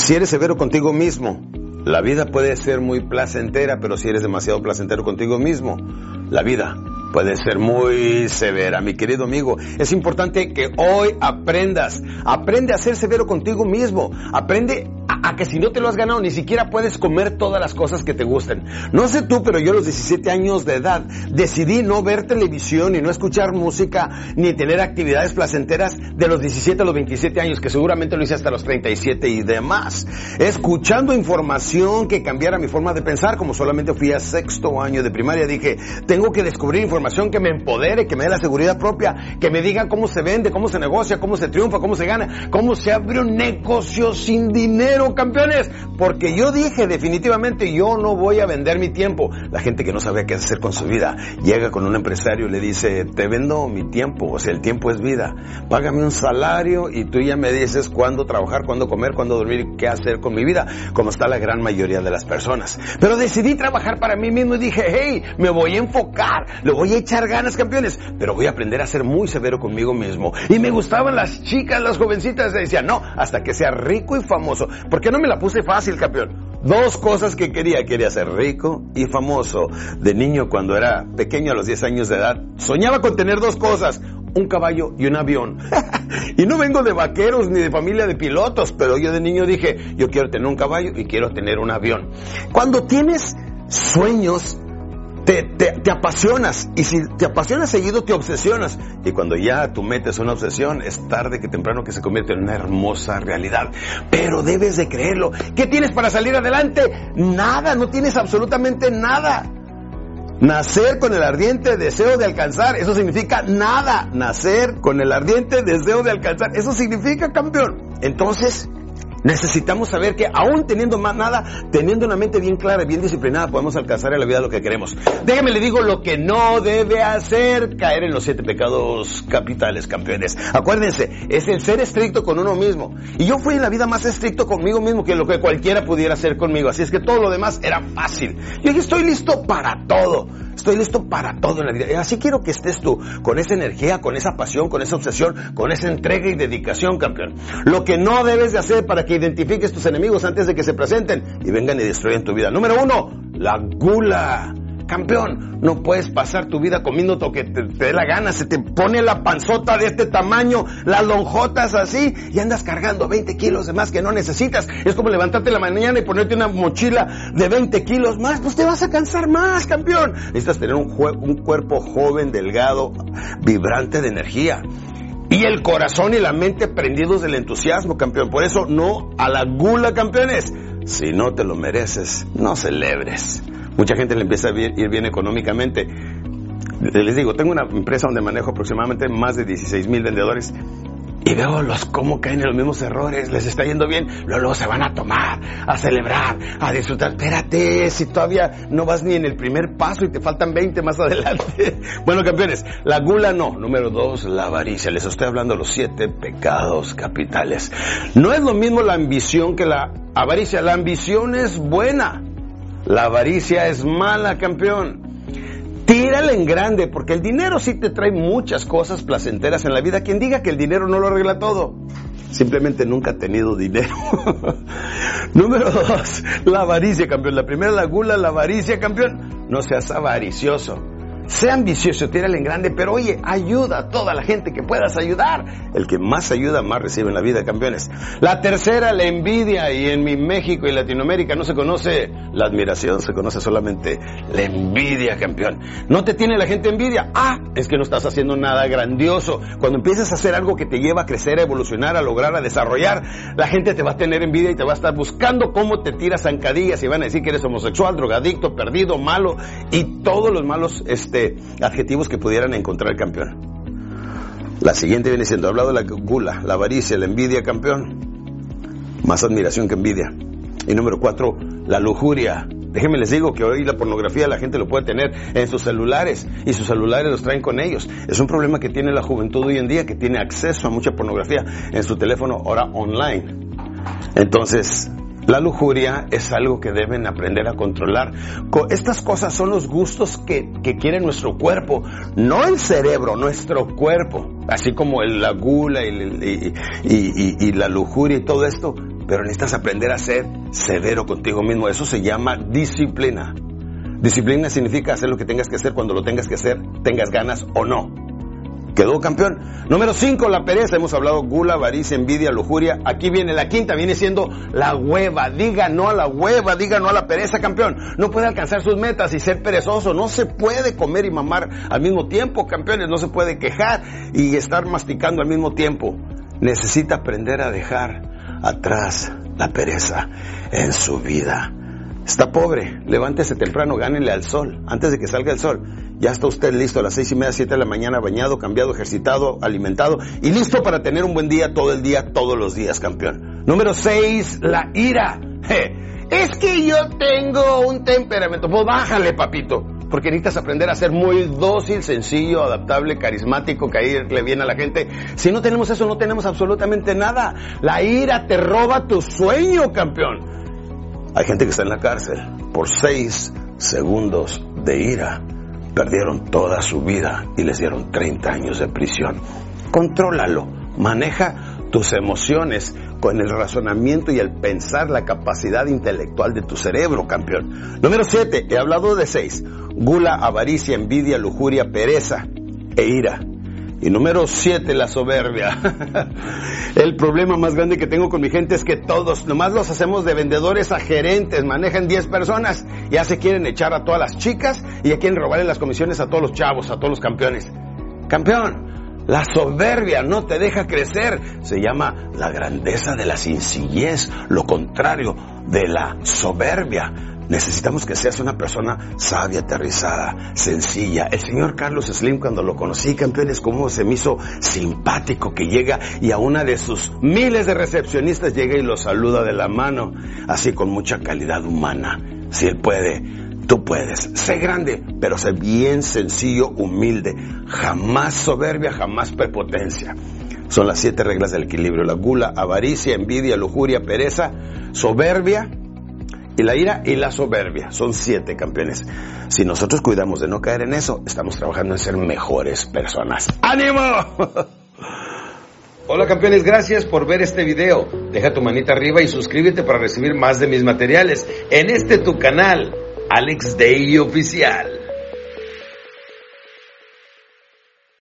Si eres severo contigo mismo, la vida puede ser muy placentera, pero si eres demasiado placentero contigo mismo, la vida puede ser muy severa, mi querido amigo. Es importante que hoy aprendas, aprende a ser severo contigo mismo, aprende que si no te lo has ganado ni siquiera puedes comer todas las cosas que te gusten. No sé tú, pero yo a los 17 años de edad decidí no ver televisión y no escuchar música ni tener actividades placenteras de los 17 a los 27 años, que seguramente lo hice hasta los 37 y demás. Escuchando información que cambiara mi forma de pensar, como solamente fui a sexto año de primaria, dije, tengo que descubrir información que me empodere, que me dé la seguridad propia, que me diga cómo se vende, cómo se negocia, cómo se triunfa, cómo se gana, cómo se abre un negocio sin dinero campeones, porque yo dije definitivamente yo no voy a vender mi tiempo. La gente que no sabe qué hacer con su vida llega con un empresario y le dice, te vendo mi tiempo, o sea, el tiempo es vida. Págame un salario y tú ya me dices cuándo trabajar, cuándo comer, cuándo dormir, qué hacer con mi vida, como está la gran mayoría de las personas. Pero decidí trabajar para mí mismo y dije, hey, me voy a enfocar, le voy a echar ganas, campeones, pero voy a aprender a ser muy severo conmigo mismo. Y me gustaban las chicas, las jovencitas, decían, no, hasta que sea rico y famoso. ¿Por qué no me la puse fácil, campeón? Dos cosas que quería. Quería ser rico y famoso. De niño, cuando era pequeño, a los 10 años de edad, soñaba con tener dos cosas. Un caballo y un avión. y no vengo de vaqueros ni de familia de pilotos, pero yo de niño dije, yo quiero tener un caballo y quiero tener un avión. Cuando tienes sueños, te, apasionas y si te apasionas seguido te obsesionas y cuando ya tú metes una obsesión es tarde que temprano que se convierte en una hermosa realidad pero debes de creerlo ¿qué tienes para salir adelante? nada, no tienes absolutamente nada Nacer con el ardiente deseo de alcanzar, eso significa nada. Nacer con el ardiente deseo de alcanzar, eso significa campeón. Entonces, Necesitamos saber que aún teniendo más nada, teniendo una mente bien clara y bien disciplinada, podemos alcanzar en la vida lo que queremos. Déjame le digo lo que no debe hacer, caer en los siete pecados capitales, campeones. Acuérdense, es el ser estricto con uno mismo. Y yo fui en la vida más estricto conmigo mismo que lo que cualquiera pudiera hacer conmigo. Así es que todo lo demás era fácil. Yo dije, estoy listo para todo. Estoy listo para todo en la vida. Y así quiero que estés tú, con esa energía, con esa pasión, con esa obsesión, con esa entrega y dedicación, campeón. Lo que no debes de hacer para que identifiques tus enemigos antes de que se presenten y vengan y destruyan tu vida. Número uno, la gula. Campeón, no puedes pasar tu vida comiendo lo que te, dé la gana, se te pone la panzota de este tamaño, las lonjotas así, y andas cargando 20 kilos de más que no necesitas. Es como levantarte la mañana y ponerte una mochila de 20 kilos más, pues te vas a cansar más, campeón. Necesitas tener un cuerpo joven, delgado, vibrante de energía. Y el corazón y la mente prendidos del entusiasmo, campeón. Por eso no a la gula, campeones. Si no te lo mereces, no celebres. Mucha gente le empieza a ir bien económicamente. Les digo, tengo una empresa donde manejo aproximadamente más de 16 mil vendedores y veo los cómo caen en los mismos errores, les está yendo bien, luego, se van a tomar, a celebrar, a disfrutar. Espérate, si todavía no vas ni en el primer paso y te faltan 20 más adelante. Bueno, campeones, la gula no. Número dos, la avaricia. Les estoy hablando de los siete pecados capitales. No es lo mismo la ambición que la avaricia. La ambición es buena. La avaricia es mala, campeón. Tírale en grande, porque el dinero sí te trae muchas cosas placenteras en la vida. Quien diga que el dinero no lo arregla todo, simplemente nunca ha tenido dinero. Número dos, la avaricia, campeón. La primera, la gula, la avaricia, campeón. No seas avaricioso. Sea ambicioso, tírale en grande, pero oye, ayuda a toda la gente que puedas ayudar. El que más ayuda, más recibe en la vida, campeones. La tercera, la envidia. Y en mi México y Latinoamérica no se conoce la admiración, se conoce solamente la envidia, campeón. No te tiene la gente envidia. Ah, es que no estás haciendo nada grandioso. Cuando empiezas a hacer algo que te lleva a crecer, a evolucionar, a lograr, a desarrollar, la gente te va a tener envidia y te va a estar buscando cómo te tiras zancadillas y van a decir que eres homosexual, drogadicto, perdido, malo y todos los malos, este, adjetivos que pudieran encontrar campeón. La siguiente viene siendo, hablado de la gula, la avaricia, la envidia, campeón. Más admiración que envidia. Y número cuatro, la lujuria. Déjenme les digo que hoy la pornografía la gente lo puede tener en sus celulares y sus celulares los traen con ellos. Es un problema que tiene la juventud hoy en día que tiene acceso a mucha pornografía en su teléfono ahora online. Entonces, la lujuria es algo que deben aprender a controlar. Estas cosas son los gustos que, quiere nuestro cuerpo, no el cerebro, nuestro cuerpo. Así como la gula y, la lujuria y todo esto, pero necesitas aprender a ser severo contigo mismo. Eso se llama disciplina. Disciplina significa hacer lo que tengas que hacer cuando lo tengas que hacer, tengas ganas o no. Quedó campeón. Número 5, la pereza. Hemos hablado gula, avaricia, envidia, lujuria. Aquí viene la quinta, viene siendo la hueva. Diga no a la hueva, diga no a la pereza, campeón. No puede alcanzar sus metas y ser perezoso. No se puede comer y mamar al mismo tiempo, campeones. No se puede quejar y estar masticando al mismo tiempo. Necesita aprender a dejar atrás la pereza en su vida. Está pobre, levántese temprano, gánele al sol, antes de que salga el sol. Ya está usted listo a las seis y media, siete de la mañana, bañado, cambiado, ejercitado, alimentado y listo para tener un buen día todo el día, todos los días, campeón. Número seis, la ira. es que yo tengo un temperamento. Pues bájale, papito. Porque necesitas aprender a ser muy dócil, sencillo, adaptable, carismático, caerle bien a la gente. Si no tenemos eso, no tenemos absolutamente nada. La ira te roba tu sueño, campeón. Hay gente que está en la cárcel por seis segundos de ira. Perdieron toda su vida y les dieron 30 años de prisión. Contrólalo, maneja tus emociones con el razonamiento y el pensar, la capacidad intelectual de tu cerebro, campeón. Número 7, he hablado de 6. Gula, avaricia, envidia, lujuria, pereza e ira. Y número 7, la soberbia. el problema más grande que tengo con mi gente es que todos, nomás los hacemos de vendedores a gerentes, manejan 10 personas, ya se quieren echar a todas las chicas y ya quieren robarle las comisiones a todos los chavos, a todos los campeones. Campeón, la soberbia no te deja crecer. Se llama la grandeza de la sencillez, lo contrario de la soberbia. Necesitamos que seas una persona sabia, aterrizada, sencilla. El señor Carlos Slim, cuando lo conocí, campeones, como se me hizo simpático que llega y a una de sus miles de recepcionistas llega y lo saluda de la mano, así con mucha calidad humana. Si él puede, tú puedes. Sé grande, pero sé bien sencillo, humilde. Jamás soberbia, jamás prepotencia. Son las siete reglas del equilibrio. La gula, avaricia, envidia, lujuria, pereza, soberbia, y la ira y la soberbia. Son siete campeones. Si nosotros cuidamos de no caer en eso, estamos trabajando en ser mejores personas. ¡Ánimo! Hola campeones, gracias por ver este video. Deja tu manita arriba y suscríbete para recibir más de mis materiales en este tu canal, Alex Day Oficial.